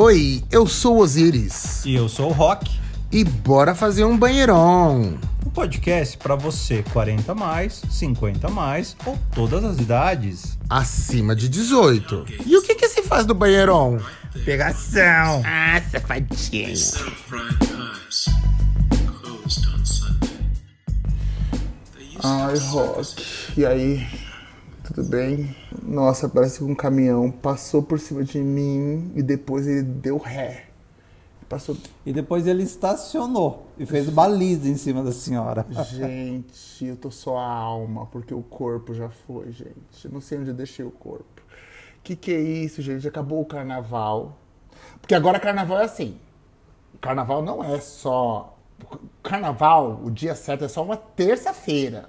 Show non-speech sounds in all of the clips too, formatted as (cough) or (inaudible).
Oi, eu sou o Osiris. E eu sou o Rock. E bora fazer um banheirão. Um podcast para você 40 mais, 50 mais ou todas as idades. Acima de 18. E o que que se faz do banheirão? Pegação. Ah, safadinho. Ai, Rock. E aí? Tudo bem? Nossa, parece que um caminhão passou por cima de mim e depois ele deu ré. Passou. E depois ele estacionou e fez baliza em cima da senhora. Gente, eu tô só a alma, porque o corpo já foi, gente. Eu não sei onde eu deixei o corpo. Que que é isso, gente? Acabou o carnaval. Porque agora carnaval é assim. Carnaval não é só. Carnaval, o dia certo é só uma terça-feira.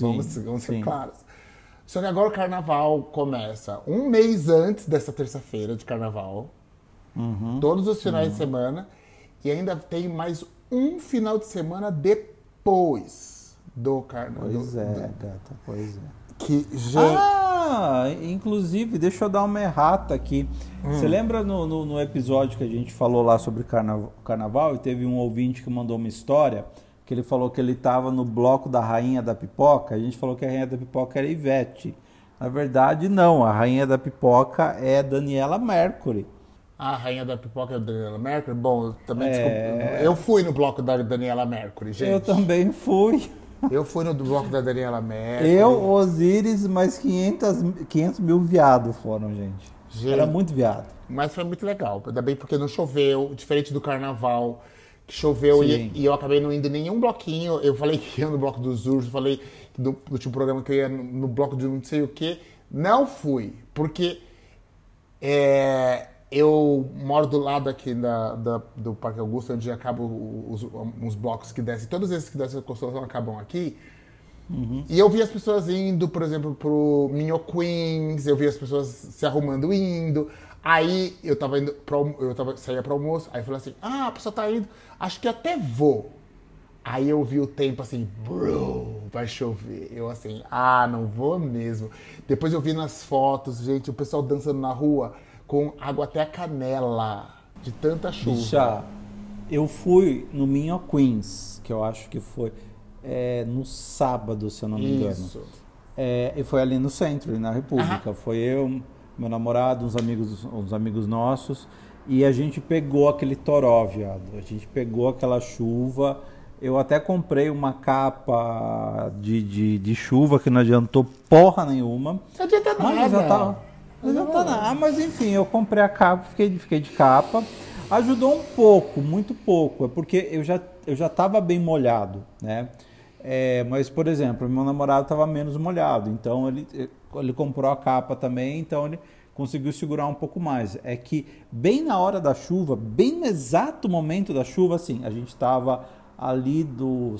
Vamos, vamos ser sim. claros. Só que agora o carnaval começa um mês antes dessa terça-feira de carnaval. Uhum. Todos os finais de semana. E ainda tem mais um final de semana depois do carnaval. Pois é, gata, pois é. Que, gente. Ah, inclusive, deixa eu dar uma errata aqui. Hum. Você lembra no, no, no episódio que a gente falou lá sobre carnaval, carnaval e teve um ouvinte que mandou uma história que ele falou que ele estava no bloco da Rainha da Pipoca? A gente falou que a Rainha da Pipoca era Ivete. Na verdade, não. A Rainha da Pipoca é Daniela Mercury. A rainha da pipoca é Daniela Mercury? Bom, eu também É. desculpa. Eu fui no bloco da Daniela Mercury, gente. Eu também fui. Eu fui no bloco da Daniela Mercury. Eu, Osiris, mais 500, 500 mil viados foram, gente. Gente. Era muito viado. Mas foi muito legal. Ainda bem porque não choveu, diferente do carnaval, que choveu e, e eu acabei não indo em nenhum bloquinho. Eu falei que ia no bloco dos ursos, falei do, do programa que eu ia no, no bloco de não sei o que. Não fui, porque é, eu moro do lado aqui da, da- do Parque Augusto, onde acabam os, os blocos que descem. Todos esses que descem a Consolação acabam aqui. E eu vi as pessoas indo, por exemplo, pro Minho Queens, eu vi as pessoas se arrumando indo. Aí eu tava indo pro, eu tava, saía pro almoço, aí eu falei assim, ah, a pessoa tá indo, acho que até vou. Aí eu vi o tempo assim, bro, vai chover. Eu assim, ah, não vou mesmo. Depois eu vi nas fotos, gente, o pessoal dançando na rua com água até a canela, de tanta chuva. Bicha, eu fui no Minho Queens, que eu acho que foi é, no sábado, se eu não me engano. Isso. É, e foi ali no centro, na República. Foi eu, meu namorado, uns amigos, uns amigos nossos. E a gente pegou aquele toró, viado. A gente pegou aquela chuva. Eu até comprei uma capa de, de, de chuva que não adiantou porra nenhuma. Não adianta Mas eu já nada. tava. Não adianta nada. Ah, mas enfim, eu comprei a capa, fiquei, de- fiquei de capa. Ajudou um pouco, muito pouco. É porque eu já, eu já tava bem molhado, né? É, mas, por exemplo, meu namorado estava menos molhado, então ele, ele comprou a capa também, então ele conseguiu segurar um pouco mais. É que bem na hora da chuva, bem no exato momento da chuva, assim, a gente estava ali do,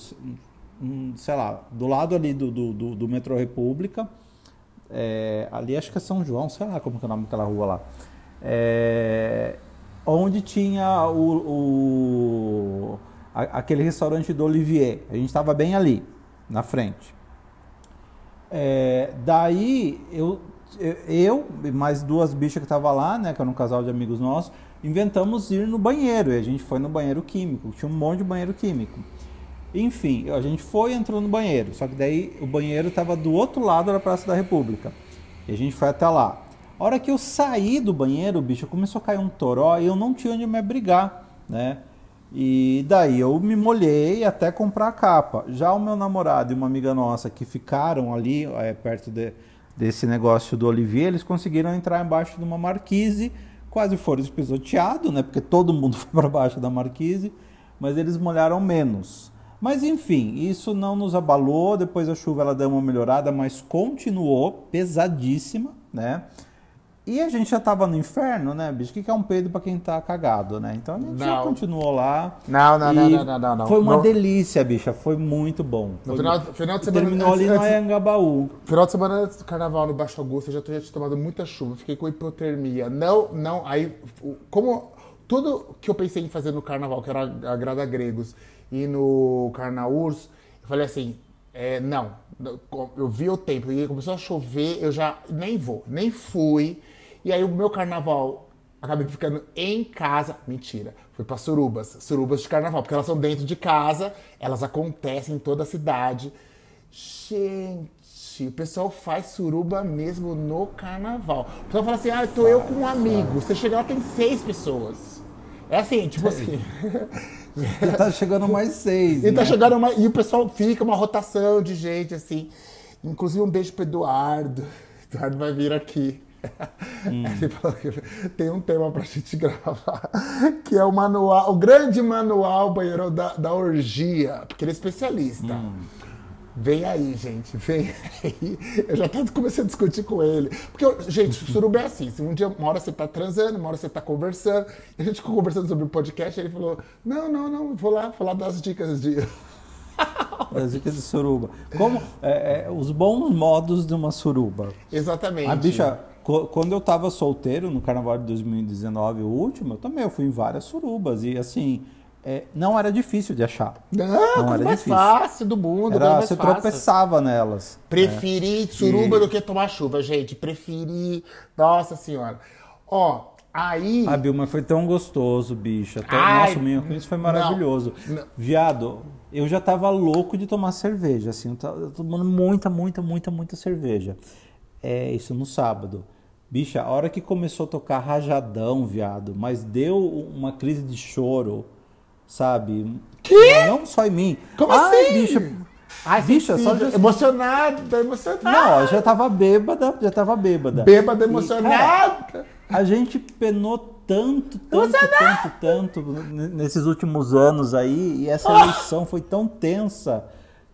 hum, sei lá, do lado ali do, do, do, do metrô República, é, ali acho que é São João, sei lá como é o nome daquela rua lá. É, onde tinha o, o- aquele restaurante do Olivier. A gente estava bem ali, na frente. É, daí eu, eu e mais duas bichas que estavam lá, né, que era um casal de amigos nossos, inventamos ir no banheiro. E a gente foi no banheiro químico. Tinha um monte de banheiro químico. Enfim, a gente foi e entrou no banheiro. Só que daí o banheiro estava do outro lado da Praça da República. E a gente foi até lá. A hora que eu saí do banheiro, bicho, começou a cair um toró e eu não tinha onde me abrigar, né? E daí eu me molhei até comprar a capa. Já o meu namorado e uma amiga nossa que ficaram ali eh, perto de- desse negócio do Olivier, eles conseguiram entrar embaixo de uma marquise, quase foram pisoteados, né? Porque todo mundo (laughs) foi para baixo da marquise, mas eles molharam menos. Mas enfim, isso não nos abalou. Depois a chuva ela deu uma melhorada, mas continuou pesadíssima, né? E a gente já tava no inferno, né, bicho? O que que é um peido pra quem tá cagado, né? Então a gente já Não. continuou lá. Não, não, não, não, não, não, não. Foi uma No- delícia, bicha. Foi muito bom. No Foi final, mu- final de semana. Terminou ali antes- no antes- Anhangabaú. Final de semana antes do carnaval no Baixo Augusto, eu já tinha tomado muita chuva, fiquei com hipotermia. Não, não, aí, como tudo que eu pensei em fazer no carnaval, que era agradar gregos, e no Carnaurs, eu falei assim, é, não, eu vi o tempo, e começou a chover, eu já nem vou, nem fui. E aí o meu carnaval acabei ficando em casa. Mentira. Fui pra surubas. Surubas de carnaval, porque elas são dentro de casa, elas acontecem em toda a cidade. Gente, o pessoal faz suruba mesmo no carnaval. O pessoal fala assim: ah, tô eu com um amigo. Você chega lá, tem seis pessoas. É assim, tipo assim. E tá chegando mais seis. E tá né? chegando uma, e o pessoal fica uma rotação de gente assim. Inclusive um beijo pro Eduardo. (laughs) Eduardo vai vir aqui. Ele falou que tem um tema pra gente (laughs) gravar, que é o manual, o grande manual banheiro da, da orgia, porque ele é especialista. Vem aí, gente, vem aí. Eu já tô comecei a discutir com ele. Porque, gente, suruba é assim. Se um dia, uma hora você tá transando, uma hora você tá conversando. E a gente ficou conversando sobre o podcast, ele falou: Não, não, não, vou lá falar das dicas de. (laughs) As dicas de suruba. Como é, é, os bons modos de uma suruba. Exatamente. A bicha, quando eu tava solteiro no carnaval de 2019, o último, eu também eu fui em várias surubas. E assim, é, não era difícil de achar. Não, Não era mais difícil. fácil do mundo. Era, você fácil. tropeçava nelas. Preferi suruba do que tomar chuva, gente. Preferi. Nossa senhora. Ó, aí. Ah, Bill, mas foi tão gostoso, bicha. Tão- Ai, Nossa, o minha isso foi não, maravilhoso. não. Viado, eu já tava louco de tomar cerveja, assim, eu tava tomando muita, muita, muita, muita cerveja. É, isso no sábado. Bicha, a hora que começou a tocar rajadão, viado, mas deu uma crise de choro, sabe? Quê? Não só em mim. Como Ai, assim? bicha. Ai, bicha, só de... Emocionada, emocionada. Não, eu já tava bêbada, já tava bêbada. Bêbada, E, cara, emocionada. a gente penou tanto, tanto, tanto, tanto nesses últimos anos aí, e essa eleição foi tão tensa.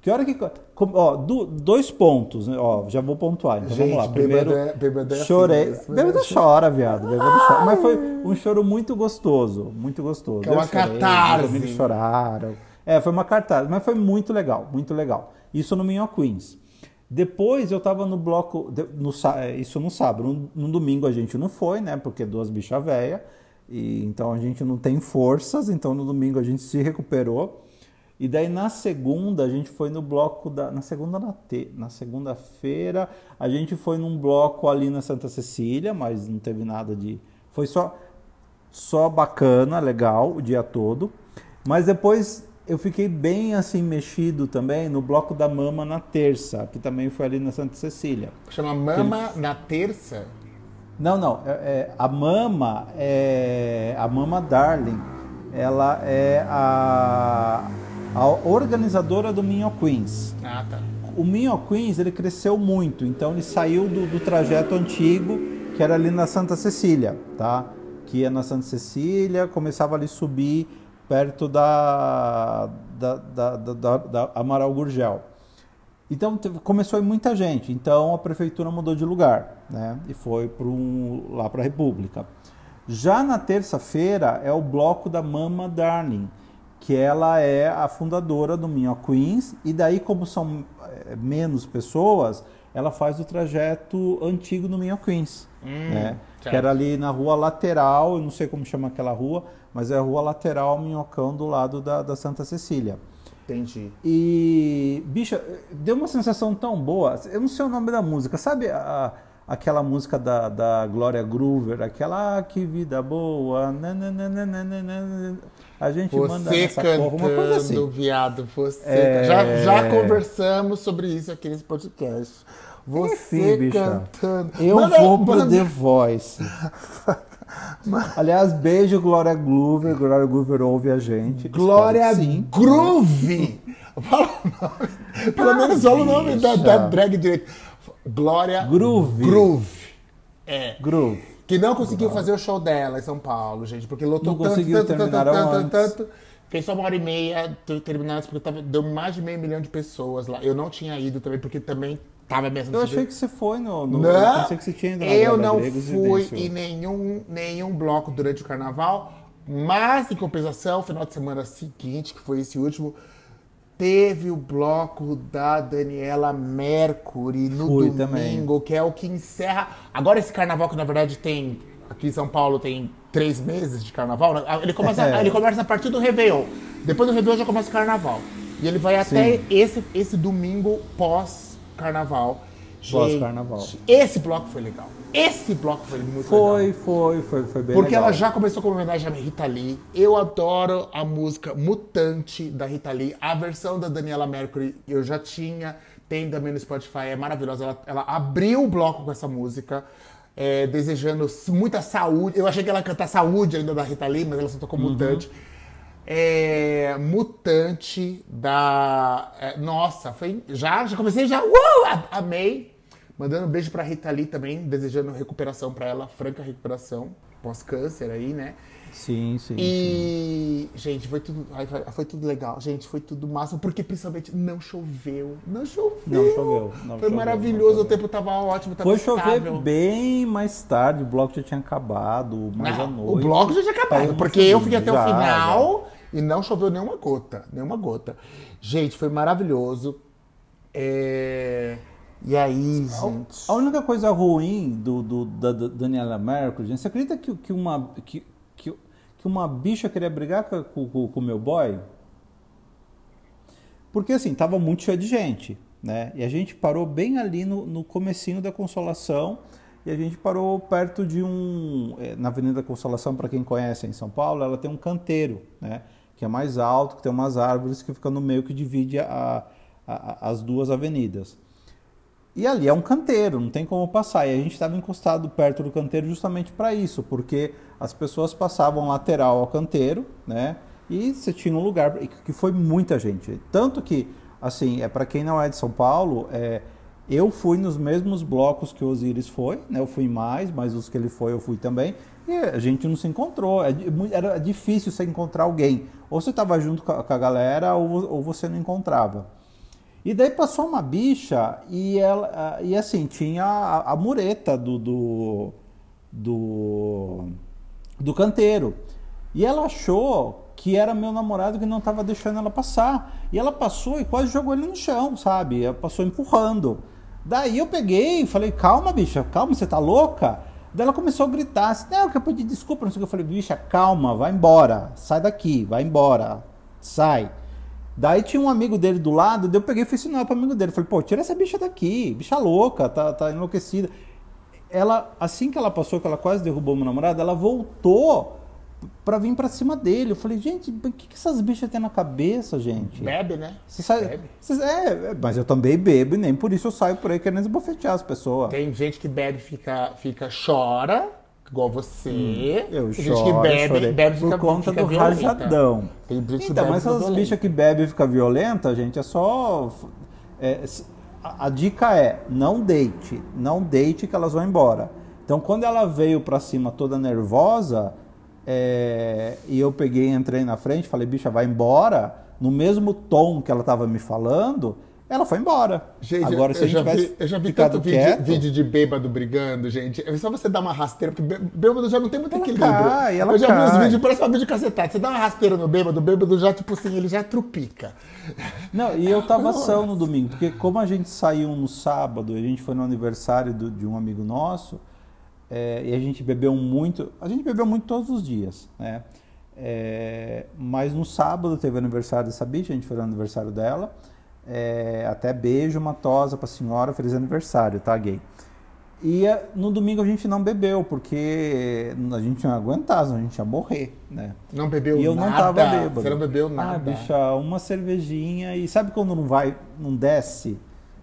Que hora que. Ó, do- dois pontos, né? ó, já vou pontuar. Então Gente, vamos lá. bêbado Primeiro, é- bêbado é assim chorei. bêbado né? chora, viado. Bêbado chora. Mas foi um choro muito gostoso. Muito gostoso. Que é uma chorei, catarse. Meus amigos choraram. É, foi uma cartaz, mas foi muito legal, muito legal. Isso no Minho Queens. Depois eu tava no bloco, no, é, isso no sábado, no, no domingo a gente não foi, né? Porque duas bichas velhas, então a gente não tem forças, então no domingo a gente se recuperou. E daí na segunda a gente foi no bloco da. Na segunda na, te, na segunda-feira a gente foi num bloco ali na Santa Cecília, mas não teve nada de. Foi só só bacana, legal o dia todo. Mas depois eu fiquei bem assim mexido também no bloco da Mama na terça, que também foi ali na Santa Cecília. Chama Mama na terça. Não, não, é, é, a Mama é a Mama Darling. Ela é a, a organizadora do Minho Queens. Ah, tá. O Minho Queens ele cresceu muito, então ele saiu do, do trajeto antigo que era ali na Santa Cecília, tá? Que ia na Santa Cecília, começava ali a subir perto da, da, da, da, da- Amaral Gurgel. Então começou a ir muita gente, então a prefeitura mudou de lugar, né? E foi para um, lá para a República. Já na terça-feira é o bloco da Mama Darling, que ela é a fundadora do Minho Queens, e daí, como são eh, menos pessoas, ela faz o trajeto antigo do Minho Queens, né? Que era ali na rua lateral, eu não sei como chama aquela rua, mas é a rua lateral Minhocão do lado da, da Santa Cecília. Entendi. E, bicha, deu uma sensação tão boa. Eu não sei o nome da música. Sabe a- aquela música da, da Glória Groover? Aquela ah, que vida boa. nananana, A gente manda Você nessa porra, uma coisa cantando, assim. viado, você. É. Já, já conversamos sobre isso aqui nesse podcast. Você Enfim, cantando. Eu Manda- vou pro manda- The Voice. (laughs) Aliás, beijo, Glória Groover. Glória Groover ouve a gente. Glória. Groove. Pelo menos fala o nome da, da drag direito. Glória Groove. Groove. É. Groove. Que não conseguiu fazer o show dela em São Paulo, gente, porque lotou Não tanto, conseguiu, tanto, tanto, tanto, tanto. Fez só uma hora e meia, terminando porque tava, deu mais de meio milhão de pessoas lá. Eu não tinha ido também, porque também tava mesmo. Eu achei que você foi no. no Não, eu pensei que você tinha na eu não Gregos fui em nenhum, nenhum bloco durante o carnaval, mas em compensação, final de semana seguinte, que foi esse último, teve o bloco da Daniela Mercury no Fui domingo, que é o que encerra. Agora esse carnaval que na verdade tem aqui em São Paulo tem três meses de carnaval, né? ele começa, É. ele começa a partir do Réveillon. Depois do Réveillon já começa o carnaval. E ele vai até esse, esse domingo pós-carnaval. Pós-carnaval. Esse bloco foi legal. Esse bloco foi muito Foi, legal. foi, foi, foi bem Porque legal. ela já começou com uma homenagem à Rita Lee. Eu adoro a música Mutante da Rita Lee. A versão da Daniela Mercury eu já tinha, tem também no Spotify, é maravilhosa. Ela, ela abriu o bloco com essa música, é, desejando muita saúde. Eu achei que ela ia cantar saúde ainda da Rita Lee, mas ela só tocou Mutante. É, Mutante da. é, nossa, foi. Já, já comecei já. Uh, amei. Mandando um beijo pra Rita Lee também, desejando recuperação pra ela, franca recuperação, pós-câncer aí, né? Sim, sim. sim. E, gente, foi tudo, foi, tudo legal, gente, foi tudo massa, porque principalmente não choveu, não choveu. Não choveu, não foi choveu, maravilhoso, não o choveu. tempo tava ótimo, tava Foi chover estável. bem mais tarde, o bloco já tinha acabado, mais à noite. o bloco já tinha acabado, Parou porque eu chover. fiquei até o Já, final e não choveu nenhuma gota, nenhuma gota. Gente, foi maravilhoso. É, E aí, gente... A única coisa ruim do, do- da, da Daniela Mercury, gente, você acredita que, que, uma, que, que, que uma bicha queria brigar com o meu boy? Porque assim, tava muito cheio de gente, né? E a gente parou bem ali no, no comecinho da Consolação e a gente parou perto de um... eh, Na Avenida Consolação, para quem conhece em São Paulo, ela tem um canteiro, né? Que é mais alto, que tem umas árvores que ficam no meio que divide a- a- as duas avenidas. E ali é um canteiro, não tem como passar. E a gente estava encostado perto do canteiro justamente para isso, porque as pessoas passavam lateral ao canteiro, né? E você tinha um lugar que foi muita gente. Tanto que, assim, é para quem não é de São Paulo, é, eu fui nos mesmos blocos que o Osiris foi, né? Eu fui mais, mas os que ele foi eu fui também. E a gente não se encontrou. É Era difícil você encontrar alguém. Ou você estava junto com a galera, ou você não encontrava. E daí passou uma bicha e ela e assim tinha a, a mureta do, do do do canteiro. E ela achou que era meu namorado que não estava deixando ela passar. E ela passou e quase jogou ele no chão, sabe? Ela passou empurrando. Daí eu peguei e falei: "Calma, bicha, calma, você tá louca?" Daí ela começou a gritar assim: "Não, que eu pedi desculpa, não sei o que". Eu falei: "Bicha, calma, vai embora. Sai daqui, vai embora. Sai". Daí tinha um amigo dele do lado, daí eu peguei e fui sinal pro amigo dele. Falei, pô, tira essa bicha daqui, bicha louca, tá, tá enlouquecida. Ela, assim que ela passou, que ela quase derrubou meu namorado, ela voltou pra vir pra cima dele. Eu falei, gente, o que, que essas bichas têm na cabeça, gente? Bebe, né? Você sai- Bebe. Vocês- é, é, mas eu também bebo e nem por isso eu saio por aí querendo esbofetear as pessoas. Tem gente que bebe, fica, fica chora, igual você. Eu Tem choro, gente que bebe, bebe por fica, conta fica do violenta. rajadão. Tem gente Então, mas essas bichas que bebem e ficam violentas, gente, é só. é, a, a dica é: não deite. Não deite que elas vão embora. Então, quando ela veio pra cima toda nervosa, é, e eu peguei e entrei na frente, falei, bicha, vai embora. No mesmo tom que ela tava me falando, ela foi embora. Gente, Agora, se eu, a gente tivesse vi, eu já vi tanto vídeo, quieto, vídeo de bêbado brigando, gente. É só você dar uma rasteira, porque bê- bêbado já não tem muito equilíbrio. cai, ela eu já vi os cai. vídeos, parece uma vídeo cacetado. Você dá uma rasteira no bêbado, o bêbado já, tipo assim, ele já trupica. Não, e eu tava são no domingo, porque como a gente saiu no sábado, a gente foi no aniversário do- de um amigo nosso, é, e a gente bebeu muito, a gente bebeu muito todos os dias, né? É, mas no sábado teve o aniversário dessa bicha, a gente foi no aniversário dela, é, até beijo, uma tosa pra senhora, feliz aniversário, tá, gay? E é, no domingo a gente não bebeu, porque a gente não ia aguentar, a gente ia morrer, né? Não bebeu E eu nada. não tava bêbado. Você não bebeu nada. Ah, bicha, uma cervejinha e sabe quando não vai, não desce?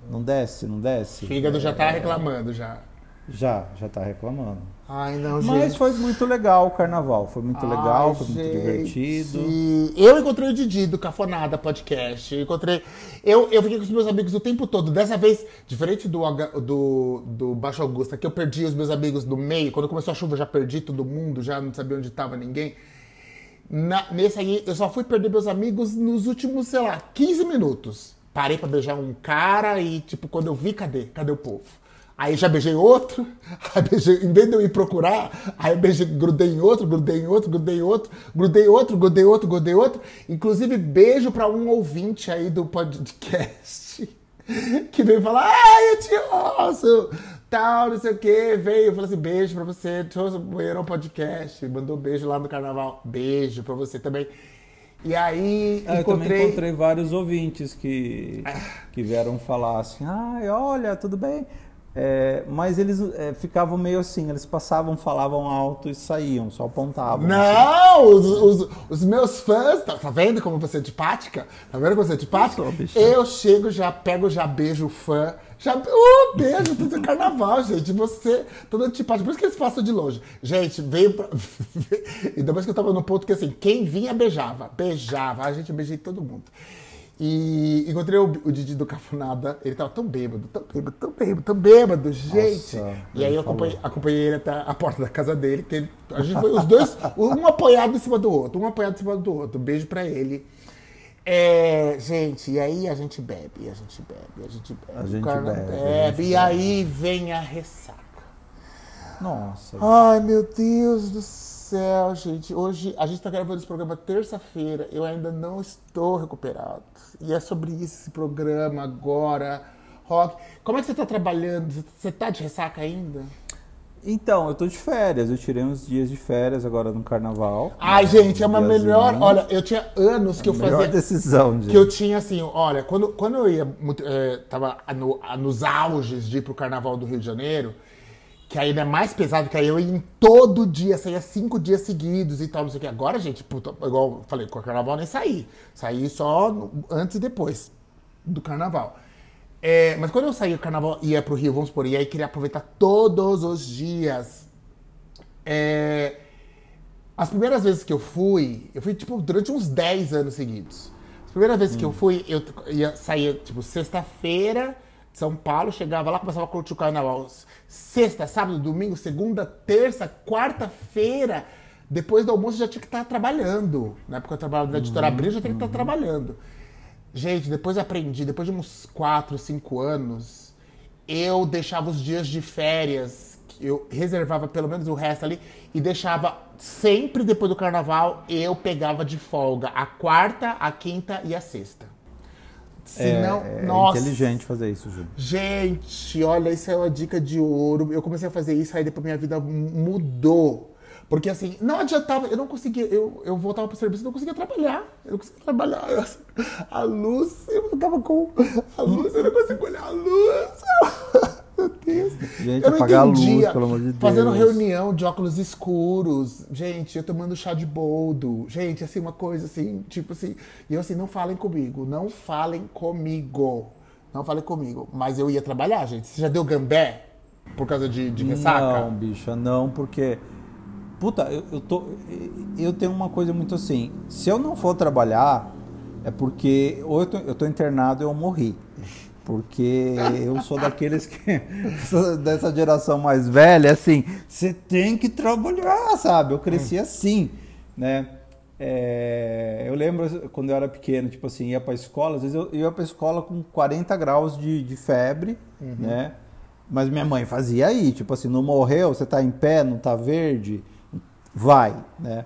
Não desce, não desce? Fígado já tá reclamando, já. Já, já tá reclamando. Ai, não, Mas gente. foi muito legal o carnaval, foi muito legal, Ai, foi muito gente. divertido. Eu encontrei o Didi do Cafonada Podcast. Eu encontrei. Eu, eu fiquei com os meus amigos o tempo todo. Dessa vez, diferente do, do, do Baixo Augusta, que eu perdi os meus amigos no meio. Quando começou a chuva, eu já perdi todo mundo, já não sabia onde estava ninguém. Na- nesse aí, eu só fui perder meus amigos nos últimos, sei lá, 15 minutos. Parei pra beijar um cara e, tipo, quando eu vi, cadê? Cadê o povo? Aí já beijei outro, (laughs) aí beijei, em vez de eu ir procurar, aí eu beijei, grudei em outro, grudei em outro, grudei em outro, grudei outro, grudei outro, grudei outro. Inclusive, beijo pra um ouvinte aí do podcast (laughs) que veio falar, ai, eu te ouço, tal, não sei o que, veio, falou assim, beijo pra você, te ouço no podcast, mandou beijo lá no carnaval, beijo pra você também. E aí, Ah, eu também encontrei... encontrei vários ouvintes que, que vieram falar assim, ai, olha, tudo bem? É, mas eles é, ficavam meio assim, eles passavam, falavam alto e saíam, só apontavam. assim. Não, os, os- os meus fãs, tá, tá vendo como você é antipática? Tá vendo como você é antipática? Eu sou. Eu chego, já pego, já beijo o fã. Já, uh, beijo, tudo é carnaval, (laughs) gente. Você, todo antipático. Por isso que eles passam de longe. Gente, veio pra. (laughs) Ainda mais que eu tava no ponto que assim, quem vinha beijava. Beijava. A gente beijei todo mundo. E encontrei o, o Didi do Cafunada. Ele tava tão bêbado, tão bêbado, tão bêbado, tão bêbado, gente. Nossa, e aí eu acompanhei, acompanhei ele até a porta da casa dele. Que ele- a gente foi os dois, (laughs) um apoiado em cima do outro, um apoiado em cima do outro. Beijo pra ele. É, gente, e aí a gente bebe, a gente bebe, a gente bebe. A o gente cara bebe, bebe, gente e aí vem a ressaca. Nossa. Ai, meu Deus do céu, gente. Hoje a gente tá gravando esse programa terça-feira. Eu ainda não estou recuperado. E é sobre isso esse programa agora. Rock, como é que você tá trabalhando? Você- Você tá de ressaca ainda? Então, eu tô de férias, eu tirei uns dias de férias agora no carnaval. Ai, gente, é uma Diazinho. melhor. Olha, eu tinha anos que eu Melhor fazia. decisão, Que eu gente. tinha assim, olha, quando, quando eu ia, eh, tava no- nos auges de ir pro Carnaval do Rio de Janeiro, que aí ainda é mais pesado, que aí eu ia em todo dia, saía cinco dias seguidos e tal, não sei o que. Agora, gente, puta, igual eu falei, com o Carnaval nem saí. Saí só no- antes e depois do Carnaval. É, mas quando eu saía do Carnaval e ia pro Rio, vamos supor, e aí queria aproveitar todos os dias. É, as primeiras vezes que eu fui, eu fui tipo durante uns 10 anos seguidos. As primeiras vezes que eu fui, eu ia sair tipo sexta-feira São Paulo, chegava lá, começava a curtir o carnaval. Sexta, sábado, domingo, segunda, terça, quarta-feira, depois do almoço já tinha que estar trabalhando. Na época eu trabalhava na editora Abril, eu já tinha que estar trabalhando. Gente, depois aprendi, depois de uns 4, 5 anos, eu deixava os dias de férias, que eu reservava pelo menos o resto ali, e deixava sempre depois do carnaval, eu pegava de folga a quarta, a quinta e a sexta. Senão, é, é nossa. inteligente fazer isso, Júlio. Gente, olha, isso é uma dica de ouro. Eu comecei a fazer isso, aí depois minha vida mudou. Porque assim, não adiantava, eu não conseguia, eu, eu voltava pro serviço, não conseguia trabalhar. Eu não conseguia trabalhar. Eu- (laughs) a luz, eu ficava com a luz, eu não conseguia olhar a luz. Gente, eu não apagar a luz, entendia. pelo amor de Deus. Fazendo reunião de óculos escuros. Gente, eu tomando chá de boldo. Gente, assim, uma coisa assim, tipo assim. E eu assim, não falem comigo, não falem comigo. Não falem comigo. Mas eu ia trabalhar, gente. Você já deu gambé por causa de, de ressaca? Não, bicha, não, porque. Puta, eu, eu tô. Eu tenho uma coisa muito assim. Se eu não for trabalhar, é porque ou eu tô, eu tô internado ou eu morri. Porque eu sou daqueles que. (laughs) dessa geração mais velha, assim, você tem que trabalhar, sabe? Eu cresci assim, né? É, eu lembro quando eu era pequeno, tipo assim, ia pra escola, às vezes eu ia pra escola com 40 graus de, de febre, né? Mas minha mãe fazia aí, tipo assim, não morreu, você tá em pé, não tá verde, vai, né?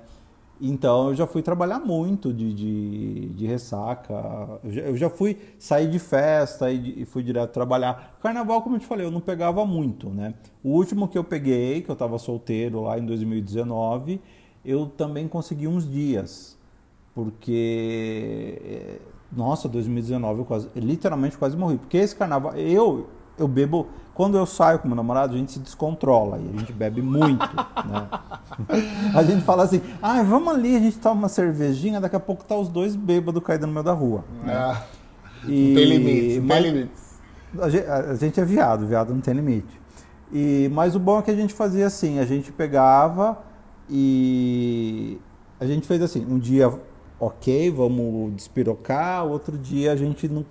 Então eu já fui trabalhar muito de, de, de ressaca. Eu já, eu já fui sair de festa e, e fui direto trabalhar. Carnaval, como eu te falei, eu não pegava muito, né? O último que eu peguei, que eu tava solteiro lá em 2019, eu também consegui uns dias. Porque, eh, nossa, 2019 eu quase, literalmente quase morri. Porque esse carnaval, eu, eu bebo, quando eu saio com meu namorado, a gente se descontrola e a gente bebe muito, (laughs) né? A gente fala assim, ah, vamos ali, a gente toma uma cervejinha, daqui a pouco tá os dois bêbados caindo no meio da rua. Ah, E, não tem limites, não mas- tem limites. a gente, a gente é viado, viado não tem limite. E, mas o bom é que a gente fazia assim, a gente pegava e a gente fez assim, um dia ok, vamos despirocar, outro dia a gente não.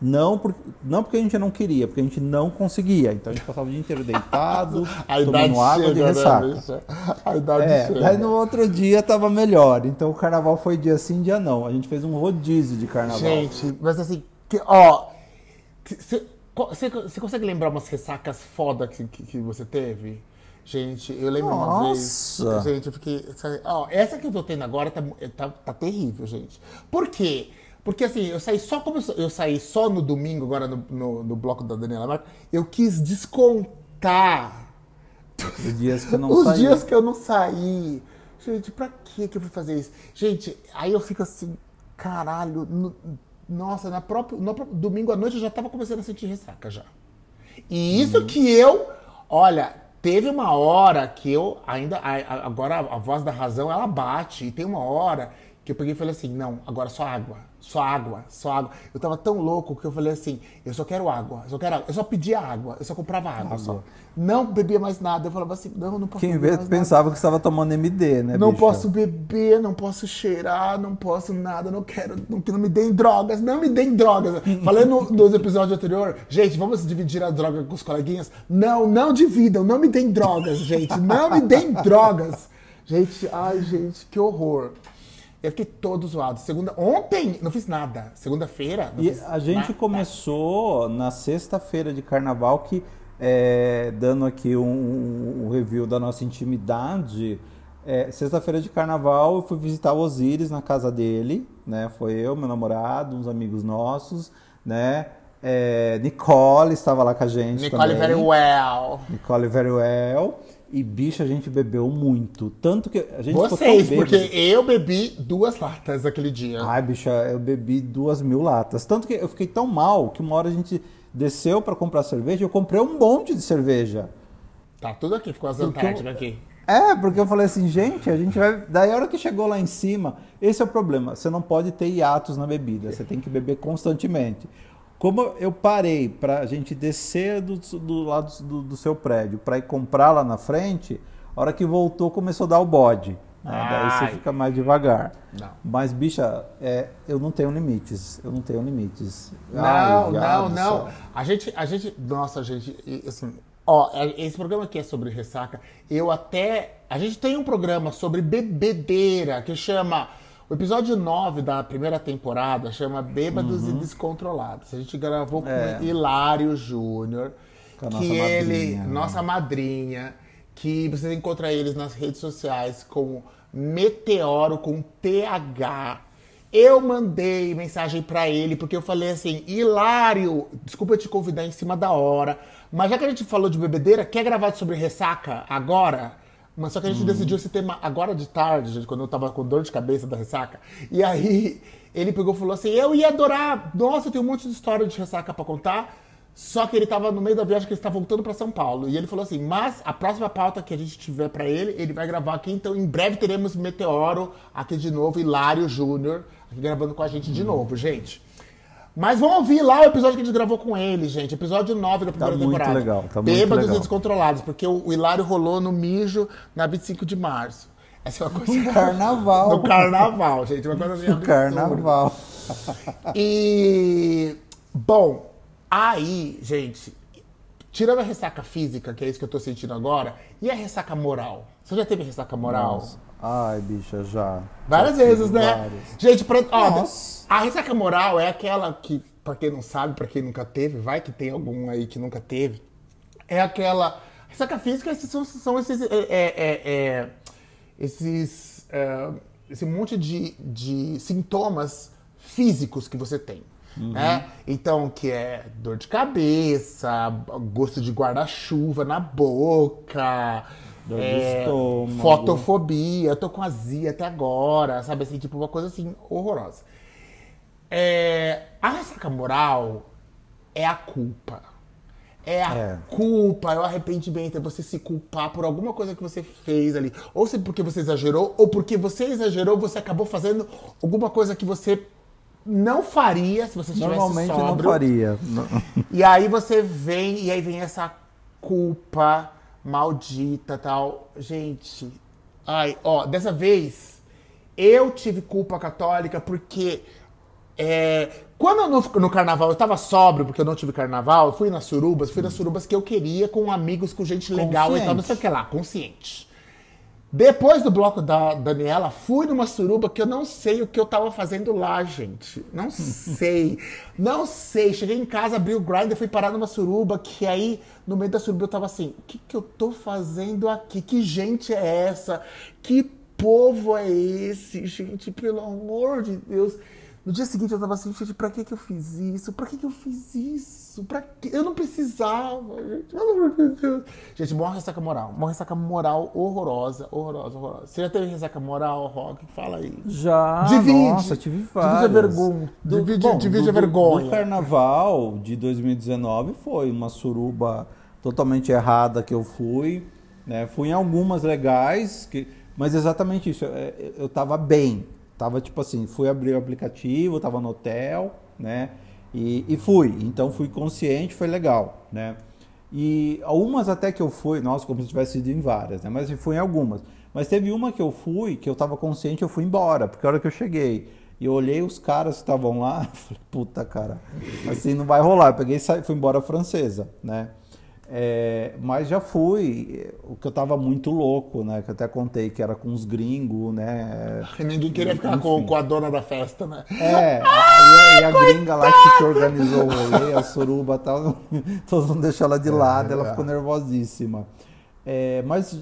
Não, por, não porque a gente não queria, porque a gente não conseguia. Então a gente passava o dia inteiro deitado, (laughs) tomando água de chega, né, ressaca. bicha? A idade É, chega. daí no outro dia tava melhor. Então o carnaval foi dia sim, dia não. A gente fez um rodízio de carnaval. Gente, mas assim, que, ó. Você consegue lembrar umas ressacas foda que, que, que você teve? Gente, eu lembro uma vez. Nossa. Gente, eu fiquei. Ó, essa que eu tô tendo agora tá, tá, tá terrível, gente. Por quê? Porque assim, eu saí só como eu, sa- eu saí só no domingo, agora no, no, no bloco da Daniela Marques, eu quis descontar Os dias que eu não (laughs) os saí. dias que eu não saí. Gente, pra que que eu fui fazer isso? Gente, aí eu fico assim, caralho. no- nossa, na própria, no próprio domingo à noite eu já tava começando a sentir ressaca já. E isso que eu, olha, teve uma hora que eu ainda, agora a voz da razão ela bate, e tem uma hora que eu peguei e falei assim, não, agora só água, só água, só água. Eu tava tão louco que eu falei assim, eu só quero água, eu só quero água. Eu só pedia água, eu só comprava água, só. Não bebia mais nada. Eu falava assim, não, não posso Quem beber vê mais nada. pensava que você estava tomando MD, né, Não bicha? posso beber, não posso cheirar, não posso nada, não quero, não, não me deem drogas, não me deem drogas. (laughs) Falei no, nos episódios anteriores, gente, vamos dividir a droga com os coleguinhas? Não, não dividam, não me deem drogas, gente, não me deem drogas. Gente, ai, gente, que horror. Eu fiquei todo zoado. Segunda, ontem não fiz nada. Segunda-feira. E a gente nada. começou na sexta-feira de carnaval, que é, dando aqui um, um review da nossa intimidade. é, sexta-feira de carnaval eu fui visitar o Osiris na casa dele, né? Foi eu, meu namorado, uns amigos nossos, né? É, Nicole estava lá com a gente Nicole também. very well. Nicole very well. E bicho, a gente bebeu muito. Tanto que a gente Vocês, porque eu bebi duas latas aquele dia. Ai, bicha, eu bebi duas mil latas. Tanto que eu fiquei tão mal que uma hora a gente desceu pra comprar cerveja eu comprei um monte de cerveja. Tá tudo aqui, ficou as Antárticas aqui. É, porque eu falei assim, gente, a gente vai. Daí a hora que chegou lá em cima, esse é o problema. Você não pode ter hiatos na bebida, você tem que beber constantemente. Como eu parei pra gente descer do, do lado do, do seu prédio pra ir comprar lá na frente, a hora que voltou começou a dar o bode. né? Daí você fica mais devagar. Não. Mas, bicha, é, eu não tenho limites. Eu não tenho limites. Não, Ai, não, não. céu. A gente, a gente, nossa, gente, assim, ó, é- esse programa aqui é sobre ressaca. Eu até, a gente tem um programa sobre bebedeira que chama, o episódio 9 da primeira temporada chama Bêbados e Descontrolados. A gente gravou com Uhum. É. Hilário Júnior, que nossa ele, madrinha, né? nossa madrinha, que você encontra eles nas redes sociais como Meteoro com TH. Eu mandei mensagem pra ele porque eu falei assim, Hilário, desculpa te convidar em cima da hora, mas já que a gente falou de bebedeira, quer gravar sobre ressaca agora? Mas só que a gente decidiu esse tema agora de tarde, quando eu tava com dor de cabeça da ressaca. E aí ele pegou e falou assim: Eu ia adorar, nossa, tenho um monte de história de ressaca pra contar. Só que ele tava no meio da viagem que ele está voltando para São Paulo. E ele falou assim: Mas a próxima pauta que a gente tiver para ele, ele vai gravar aqui. Então em breve teremos Meteoro aqui de novo, Hilário Júnior, aqui gravando com a gente de novo, gente. Mas vamos ouvir lá o episódio que a gente gravou com ele, gente. Episódio 9 da primeira muito temporada. legal, tá muito Bêbados legal. e descontrolados, porque o, o Hilário rolou no mijo na 25 de março. Essa é uma coisa. No carnaval. No carnaval, gente. Uma coisa assim No carnaval. E. Bom, aí, gente, tirando a ressaca física, que é isso que eu tô sentindo agora, e a ressaca moral? Você já teve ressaca moral? Nossa. Ai, bicha, já. Várias vezes, né? várias. Gente, pra, ó, Nossa. a ressaca moral é aquela que, pra quem não sabe, pra quem nunca teve, vai que tem algum aí que nunca teve, é aquela. Ressaca física esses são, são esses. É, é, é, é, esses. é, esse monte de, de sintomas físicos que você tem. Uhum. Né? Então, que é dor de cabeça, gosto de guarda-chuva na boca, Dor de é, estômago. fotofobia, eu tô com azia até agora, sabe assim, tipo uma coisa assim horrorosa. É, a ressaca moral é a culpa. É a É. culpa, é o arrependimento, é você se culpar por alguma coisa que você fez ali. Ou se porque você exagerou, ou porque você exagerou, você acabou fazendo alguma coisa que você não faria se você estivesse Normalmente não faria. E aí você vem, e aí vem essa culpa maldita tal. Gente, ai, ó, dessa vez eu tive culpa católica porque é, quando no, no carnaval eu tava sóbrio, porque eu não tive carnaval, eu fui nas surubas, fui nas surubas que eu queria, com amigos, com gente legal e tal, não sei o que lá, consciente. Depois do bloco da Daniela, fui numa suruba que eu não sei o que eu tava fazendo lá, gente. Não (laughs) sei. não sei. Cheguei em casa, abri o grinder, fui parar numa suruba, que aí, no meio da suruba, eu tava assim, o que, que eu tô fazendo aqui? Que gente é essa? Que povo é esse, gente? Pelo amor de Deus. No dia seguinte eu tava assim, gente, pra que que eu fiz isso? Pra que que eu fiz isso? Pra que? Eu não precisava, gente. Pelo amor de Deus. Gente, morre ressaca moral. Morre ressaca moral horrorosa, horrorosa, horrorosa. Você já teve ressaca moral, Rock? Fala aí. Já, Divide. nossa, tive Divide várias. a vergonha. Do- Divide, bom, divide do- a do- vergonha. Do carnaval de 2019 foi uma suruba totalmente errada que eu fui. Né? Fui em algumas legais, que, mas exatamente isso. é, Eu tava bem. Tava tipo assim, fui abrir o aplicativo, tava no hotel, né? E, e fui. Então fui consciente, foi legal, né? E algumas até que eu fui, nossa, como se tivesse ido em várias, né? Mas fui em algumas. Mas teve uma que eu fui, que eu tava consciente, eu fui embora, porque a hora que eu cheguei e eu olhei os caras que estavam lá, (laughs) falei, puta cara, assim não vai rolar. Eu peguei e fui embora francesa, né? É, mas já fui, o que eu tava muito louco, né? Que eu até contei que era com os gringos, né? E Ninguém queria ficar com, com a dona da festa, né? É, a- e a, e a (laughs) gringa lá que, que organizou o rolê, a suruba e tal, (laughs) todo mundo deixou ela de lado, ela ficou nervosíssima. É, mas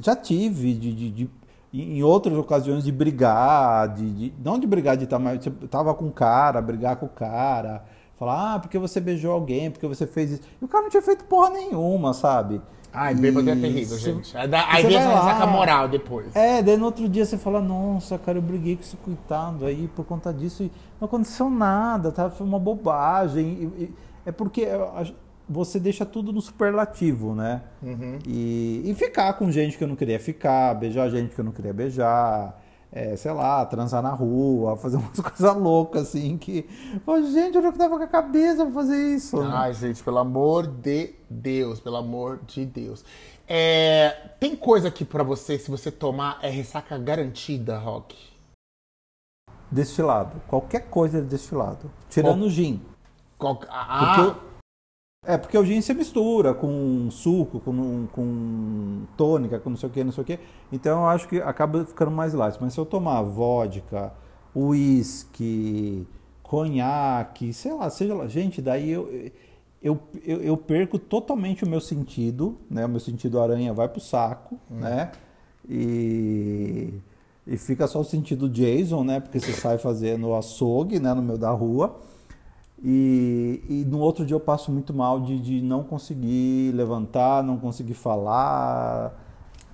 já tive de, de- de- em outras ocasiões de brigar, de, de- não de brigar de tamanho, tipo, tava com o cara, brigar com o cara, falar, ah, porque você beijou alguém, porque você fez isso. E o cara não tinha feito porra nenhuma, sabe? Ai, bêbado é E terrível, você- gente. Aí, aí vem essa ressaca moral depois. É, daí no outro dia você fala, nossa, cara, eu briguei com esse coitado aí por conta disso e não aconteceu nada, tá? Foi uma bobagem. E- e- é porque a- você deixa tudo no superlativo, né? E, e ficar com gente que eu não queria ficar, beijar gente que eu não queria beijar, é, sei lá, transar na rua, fazer (laughs) umas coisas loucas assim que. Pô, gente, eu não tava com a cabeça pra fazer isso. Ai, gente, pelo amor de Deus, pelo amor de Deus. É, tem coisa aqui pra você, se você tomar, é ressaca garantida, Rock? Destilado. Qualquer coisa é destilado. Tirando o gin. Qual- Porque ah, o- é, porque o gin você mistura com suco, com, com tônica, com não sei o que, não sei o que. Então eu acho que acaba ficando mais light. Mas se eu tomar vodka, uísque, conhaque, sei lá, seja lá. Gente, daí eu, eu, eu, eu perco totalmente o meu sentido, né? O meu sentido aranha vai pro saco, né? E, e fica só o sentido Jason, né? Porque você sai fazendo açougue, né? No meio da rua. E, e no outro dia eu passo muito mal de, de não conseguir levantar, não conseguir falar.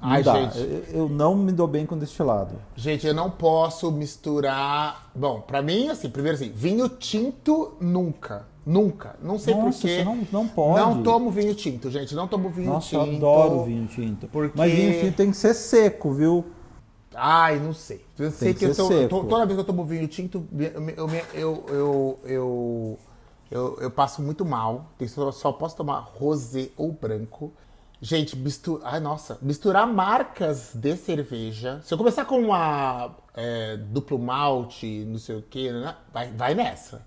Não Ai, dá. gente. Eu, eu não me dou bem com destilado. gente, eu não posso misturar. Bom, pra mim, assim, primeiro assim, vinho tinto nunca. Nunca. Não sei Nossa, porquê. você não- não pode. Não tomo vinho tinto, gente. Não tomo vinho Nossa, tinto. eu adoro vinho tinto. porque- Mas vinho tinto tem que ser seco, viu? Ai, não sei. Eu sei que que, eu tô, to- toda vez que eu tomo vinho tinto, eu, eu, eu, eu, eu, eu, eu passo muito mal. Tem- Só, posso tomar rosé ou branco. Gente, misturar. Ai, nossa. Misturar marcas de cerveja. Se eu começar com uma é, duplo malte, não sei o quê, né? vai, vai nessa.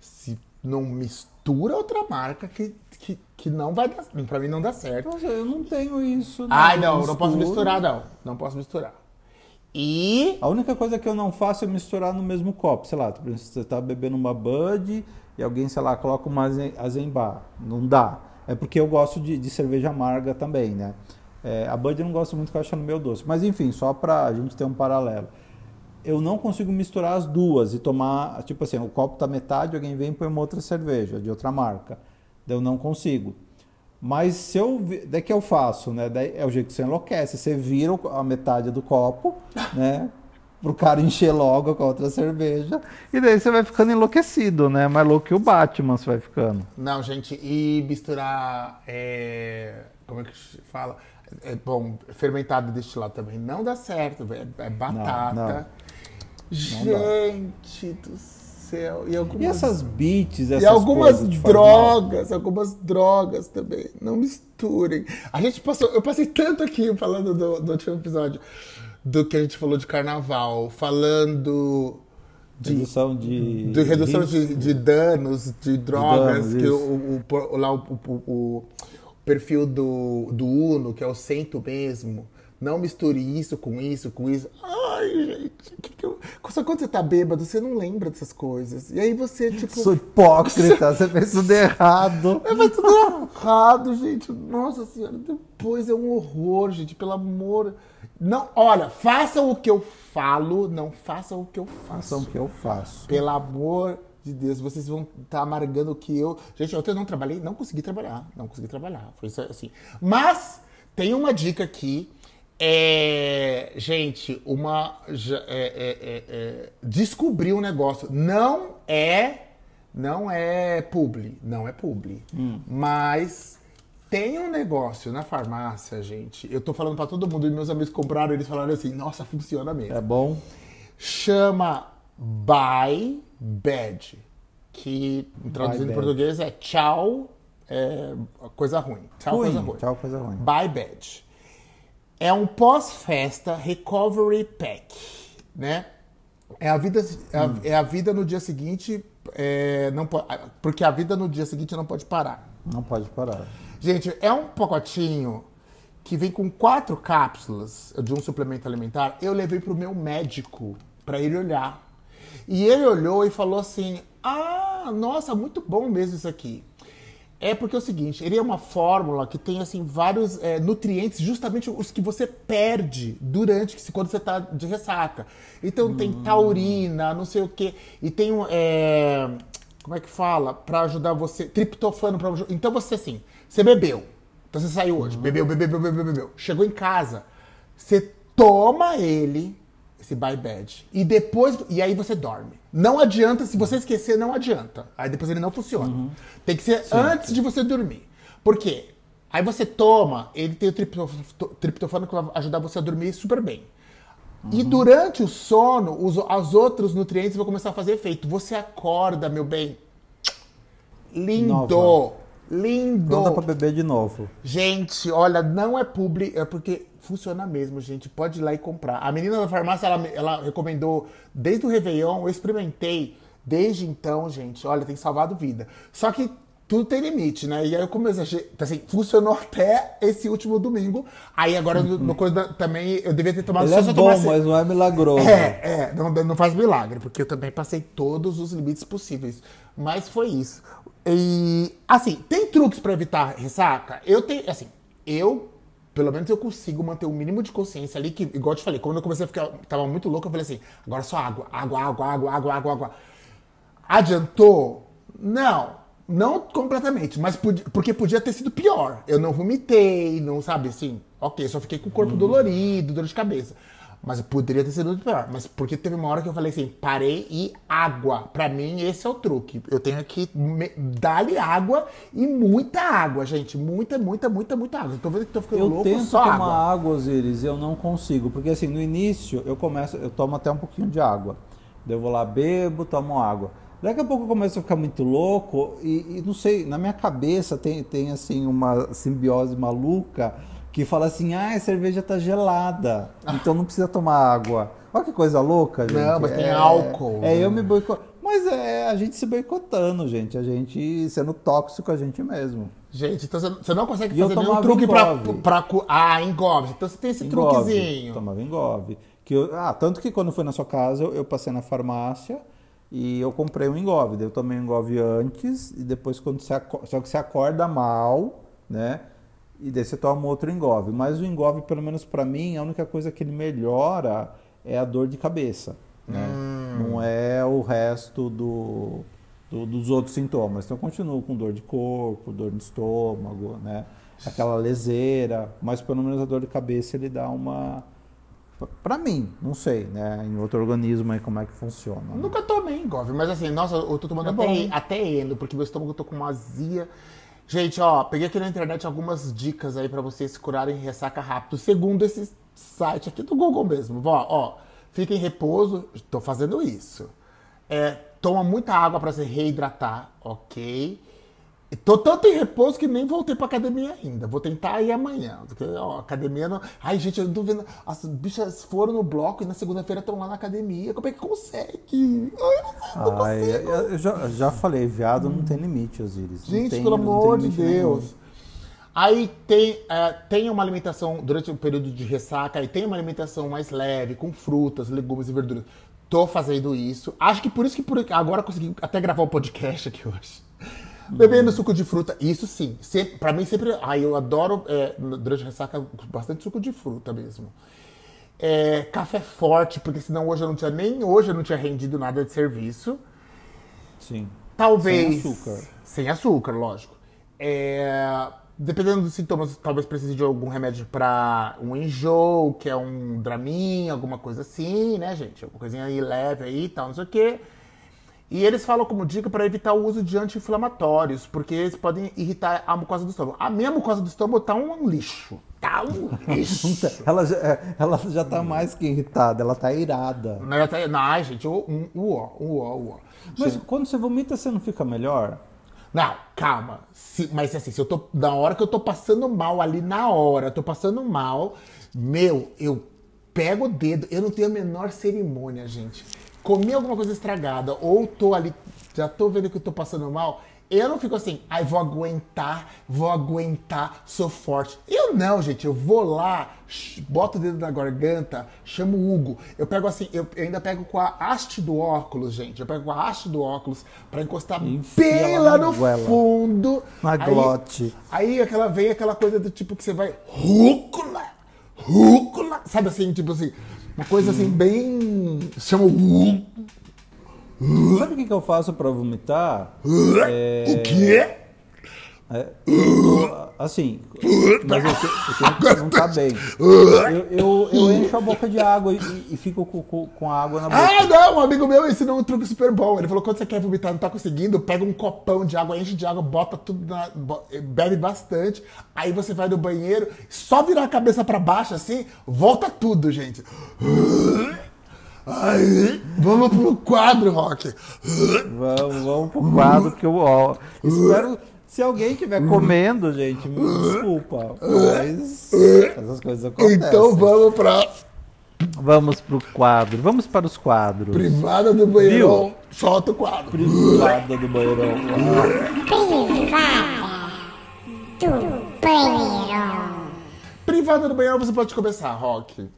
Se não mistura outra marca que, que, que não vai dar. Pra mim não dá certo. Nossa, eu não tenho isso. Ai, não, não posso misturar, não. Não posso misturar. E. A única coisa que eu não faço é misturar no mesmo copo. Sei lá, você tá bebendo uma Bud e alguém, sei lá, coloca uma Azenbar. Não dá. É porque eu gosto de, de cerveja amarga também, né? É, a Bud eu não gosto muito, que eu acho ela meio doce. Mas enfim, só pra gente ter um paralelo. Eu não consigo misturar as duas e tomar, tipo assim, o copo tá metade, alguém vem e põe uma outra cerveja de outra marca. Eu não consigo. Mas se eu. Daí que eu faço, né? Daí é o jeito que você enlouquece. Você vira a metade do copo, (laughs) né? Pro cara encher logo com a outra cerveja. E daí você vai ficando enlouquecido, né? Mais louco que o Batman você vai ficando. Não, gente, e misturar. é, como é que se fala? É, bom, fermentado e destilado também não dá certo, velho. É batata. não. Gente do céu. E algumas, E essas beats, essas e algumas coisas drogas, algumas drogas também. Não misturem. A gente passou. Eu passei tanto aqui falando do, do último episódio do que a gente falou de carnaval, falando. De, Redução de. de redução de, de danos, de drogas, danos, que o, o- o- lá o, o- o perfil do, do Uno, que é o cento mesmo, não misture isso com isso, com isso. Ai, gente, que que eu... só quando você tá bêbado, você não lembra dessas coisas. E aí você, tipo. Sou hipócrita, você fez tudo (laughs) errado. É, mas tudo errado, gente. Nossa senhora. depois é um horror, gente, pelo amor. Não, olha, façam o que eu falo, não façam o que eu faço. Façam o que eu faço. Pelo amor de Deus, vocês vão estar amargando o que eu. Gente, ontem eu não trabalhei, não consegui trabalhar. Não consegui trabalhar. Foi assim. Mas tem uma dica aqui. É, gente, uma. é, é, é, é, descobri um negócio. Não é. Não é publi. Não é publi. Mas tem um negócio na farmácia, gente. Eu tô falando pra todo mundo e meus amigos compraram, eles falaram assim: nossa, funciona mesmo É bom? chama Bye Bad, que traduzindo em português é tchau, é, coisa ruim. Tchau, Ruim. coisa ruim. Tchau, coisa ruim. Bye Bad. É um pós-festa recovery pack, né? É a vida, é a, é a vida no dia seguinte, é, não po- porque a vida no dia seguinte não pode parar. Não pode parar. Gente, é um pacotinho que vem com quatro cápsulas de um suplemento alimentar. Eu levei pro meu médico para ele olhar. E ele olhou e falou assim: Ah, nossa, muito bom mesmo isso aqui. É porque é o seguinte, ele é uma fórmula que tem assim vários é, nutrientes, justamente os que você perde durante quando você tá de ressaca. Então tem taurina, não sei o quê, e tem um é, como é que fala para ajudar você triptofano para então você assim, você bebeu, então você saiu hoje, bebeu, bebeu, bebeu, bebeu, bebeu, chegou em casa, você toma ele esse buy bad. E depois. E aí você dorme. Não adianta, se você esquecer, não adianta. Aí depois ele não funciona. Tem que ser antes de você dormir. Por quê? Aí você toma, ele tem o tripto- triptofano que vai ajudar você a dormir super bem. E durante o sono, os, os outros nutrientes vão começar a fazer efeito. Você acorda, meu bem. Lindo! Nova. Lindo! Dá pra beber de novo. Gente, olha, não é publi, é porque funciona mesmo, gente. Pode ir lá e comprar. A menina da farmácia, ela, ela recomendou desde o Réveillon, eu experimentei. Desde então, gente, olha, tem salvado vida. Só que tudo tem limite, né? E aí eu comecei assim, funcionou até esse último domingo. Aí agora, no, no coisa da- também, eu devia ter tomado Ele só é bom, tomasse- mas não é milagroso. é, é, não, não faz milagre, porque eu também passei todos os limites possíveis. Mas foi isso. E, assim, tem truques pra evitar ressaca? Eu tenho, assim, eu, pelo menos eu consigo manter o mínimo de consciência ali, que, igual eu te falei, quando eu comecei a ficar, tava muito louco, eu falei assim, agora só água, água, água, água, água, água, água. Adiantou? Não. Não completamente, mas podia- porque podia ter sido pior. Eu não vomitei, não sabe assim. Ok, só fiquei com o corpo dolorido, dor de cabeça. Mas poderia ter sido muito pior. Mas porque teve uma hora que eu falei assim: parei e água. Pra mim, esse é o truque. Eu tenho que me- dar-lhe água e muita água, gente. Muita, muita, muita, muita água. Tô vendo que tô ficando Eu louco tento só tomar água. água, Osiris, eu não consigo. Porque assim, no início eu começo, eu tomo até um pouquinho de água. Eu vou lá, bebo, tomo água. Daqui a pouco eu começo a ficar muito louco e, e não sei, na minha cabeça tem, tem assim uma simbiose maluca que fala assim, ah, a cerveja tá gelada, então não precisa tomar água. Olha que coisa louca, gente. Não, mas tem É- álcool, É, né? eu me boicoto. Mas é a gente se boicotando, gente. A gente sendo tóxico a gente mesmo. Gente, então você- não consegue E fazer nenhum truque pra, Engove. pra, cu- Ah, engove. Então você tem esse Engove, truquezinho. Tomava engove. Que eu, ah, tanto que quando fui na sua casa, eu, eu passei na farmácia e eu comprei um engove. Eu tomei um engove antes e depois quando você acorda, só que você acorda mal, né? E daí você toma outro engove. Mas o engove, pelo menos pra mim, a única coisa que ele melhora é a dor de cabeça, né? Não é o resto do, do- dos outros sintomas. Então eu continuo com dor de corpo, dor no estômago, né? Aquela leseira, mas pelo menos a dor de cabeça ele dá uma Pra mim, não sei, né? Em outro organismo aí como é que funciona. né? Nunca tomei engove, mas assim, nossa, eu tô tomando É até, bom. até eno, porque meu estômago tô com uma azia. Gente, ó, peguei aqui na internet algumas dicas aí pra vocês curarem ressaca rápido, segundo esse site aqui do Google mesmo. Ó, ó, fica em repouso, tô fazendo isso. É, toma muita água pra se reidratar, ok? Tô tanto em repouso que nem voltei pra academia ainda. Vou tentar ir amanhã. Porque, ó, academia não. Ai, gente, eu não tô vendo. As bichas foram no bloco e na segunda-feira estão lá na academia. Como é que consegue? Ai, eu não, não Ai, consigo. eu, eu já, já falei, viado não tem limite, Osiris. Gente, tem- pelo amor de limite nenhum. Deus. Aí tem, é, tem uma alimentação durante o período de ressaca, aí tem uma alimentação mais leve, com frutas, legumes e verduras. Tô fazendo isso. Acho que por isso que por, agora eu consegui até gravar o podcast aqui hoje. Bebendo suco de fruta, isso sim. Sempre, pra mim sempre. Ai, eu adoro é, durante a ressaca bastante suco de fruta mesmo. É, café forte, porque senão hoje eu não tinha nem hoje eu não tinha rendido nada de serviço. Sim. Talvez. Sem açúcar. Sem açúcar, lógico. É, dependendo dos sintomas, talvez precise de algum remédio para um enjoo, que é um dramin, alguma coisa assim, né, gente? Alguma coisinha aí leve aí e tal, não sei o quê. E eles falam como dica para evitar o uso de anti-inflamatórios, porque eles podem irritar a mucosa do estômago. A minha mucosa do estômago tá um lixo. Tá um lixo. (laughs) Ela já, é, ela já tá mais que irritada, ela tá irada. Não, eu tá- não, ai, gente, o um, o ó, o ó, o ó. Mas quando você vomita, você não fica melhor? Não, calma. Se- mas assim, se eu tô. Na hora que eu tô passando mal ali, na hora, eu tô passando mal, meu, eu pego o dedo, eu não tenho a menor cerimônia, gente. Comi alguma coisa estragada, ou tô ali, já tô vendo que eu tô passando mal, eu não fico assim, ai, vou aguentar, vou aguentar, sou forte. Eu não, gente, eu vou lá, boto o dedo na garganta, chamo o Hugo. Eu pego assim, eu eu ainda pego com a haste do óculos, gente. Eu pego com a haste do óculos pra encostar bem lá no goela. fundo. Na Aí- glote. Aí aquela vem aquela coisa do tipo que você vai rúcula, rúcula, sabe assim, tipo assim, uma coisa assim bem chama o Sabe o que, que eu faço pra vomitar? o quê? Assim, mas eu, eu tenho que perguntar bem. Eu, eu, eu encho a boca de água e, e fico com, com, com a água na boca. Ah, não, um amigo meu ensinou um truque super bom. Ele falou: quando você quer vomitar e não tá conseguindo, pega um copão de água, enche de água, bota tudo na. bebe bastante. Aí você vai no banheiro, só virar a cabeça pra baixo assim, volta tudo, gente. Aí, vamos pro quadro, Rock. Vamos, vamos pro quadro que eu ó, espero. Se alguém estiver comendo, gente, me desculpa. Mas essas coisas acontecem. Então vamos pra Vamos pro quadro. Vamos para os quadros. privada do banheirão. Solta o quadro. Privada do banheirão. do banheiro. Privada do banheirão, você pode começar, Rock.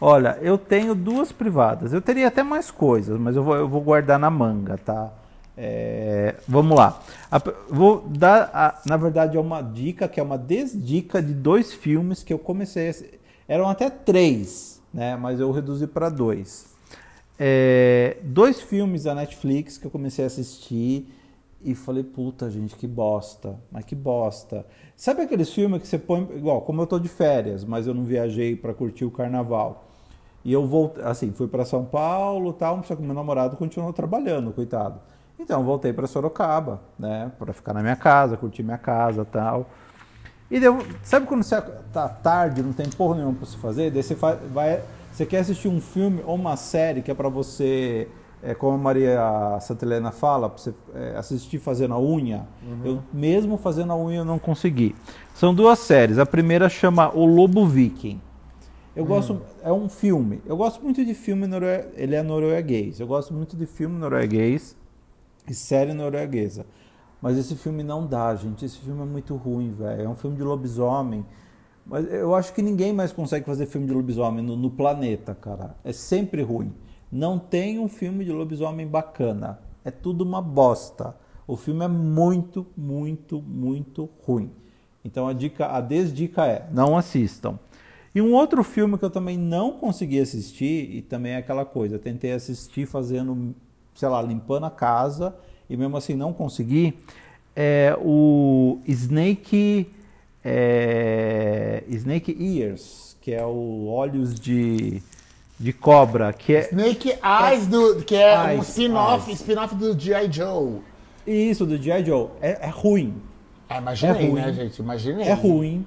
Olha, eu tenho duas privadas. Eu teria até mais coisas, mas eu vou, eu vou guardar na manga, tá? É, vamos lá. A- vou dar, a- na verdade, é uma dica que é uma desdica de dois filmes que eu comecei. Eram até três, né? Mas eu reduzi para dois. É, dois filmes da Netflix que eu comecei a assistir e falei, puta, gente, que bosta. Mas que bosta. Sabe aqueles filmes que você põe, igual, como eu tô de férias, mas eu não viajei para curtir o carnaval. E eu voltei, assim, fui para São Paulo, tal, só que meu namorado continuou trabalhando, coitado. Então, voltei para Sorocaba, né, para ficar na minha casa, curtir minha casa, tal. E deu, sabe quando você tá tarde, não tem porra nenhuma para você fazer, daí você fa- vai, você quer assistir um filme ou uma série que é para você, é, como a Maria Santelena fala, para você é, assistir fazendo a unha. Eu mesmo fazendo a unha eu não consegui. São duas séries. A primeira chama O Lobo Viking. Eu gosto, é um filme. Eu gosto muito de filme norue... ele é norueguês. Eu gosto muito de filme norueguês e série norueguesa. Mas esse filme não dá, gente. Esse filme é muito ruim, velho. É um filme de lobisomem. Mas eu acho que ninguém mais consegue fazer filme de lobisomem no, no planeta, cara. É sempre ruim. Não tem um filme de lobisomem bacana. É tudo uma bosta. O filme é muito, muito, muito ruim. Então a dica, a desdica é: não assistam. E um outro filme que eu também não consegui assistir, e também é aquela coisa, tentei assistir fazendo, sei lá, limpando a casa, e mesmo assim não consegui, é o Snake, é, Snake Ears, que é o Olhos de, de Cobra, que é Snake Eyes, do, que é um Eyes, spin-off Eyes. spin do G.I. Joe. isso do G.I. Joe. É, é ruim. Ah, imaginei, É ruim. né, gente? Imaginei. É ruim.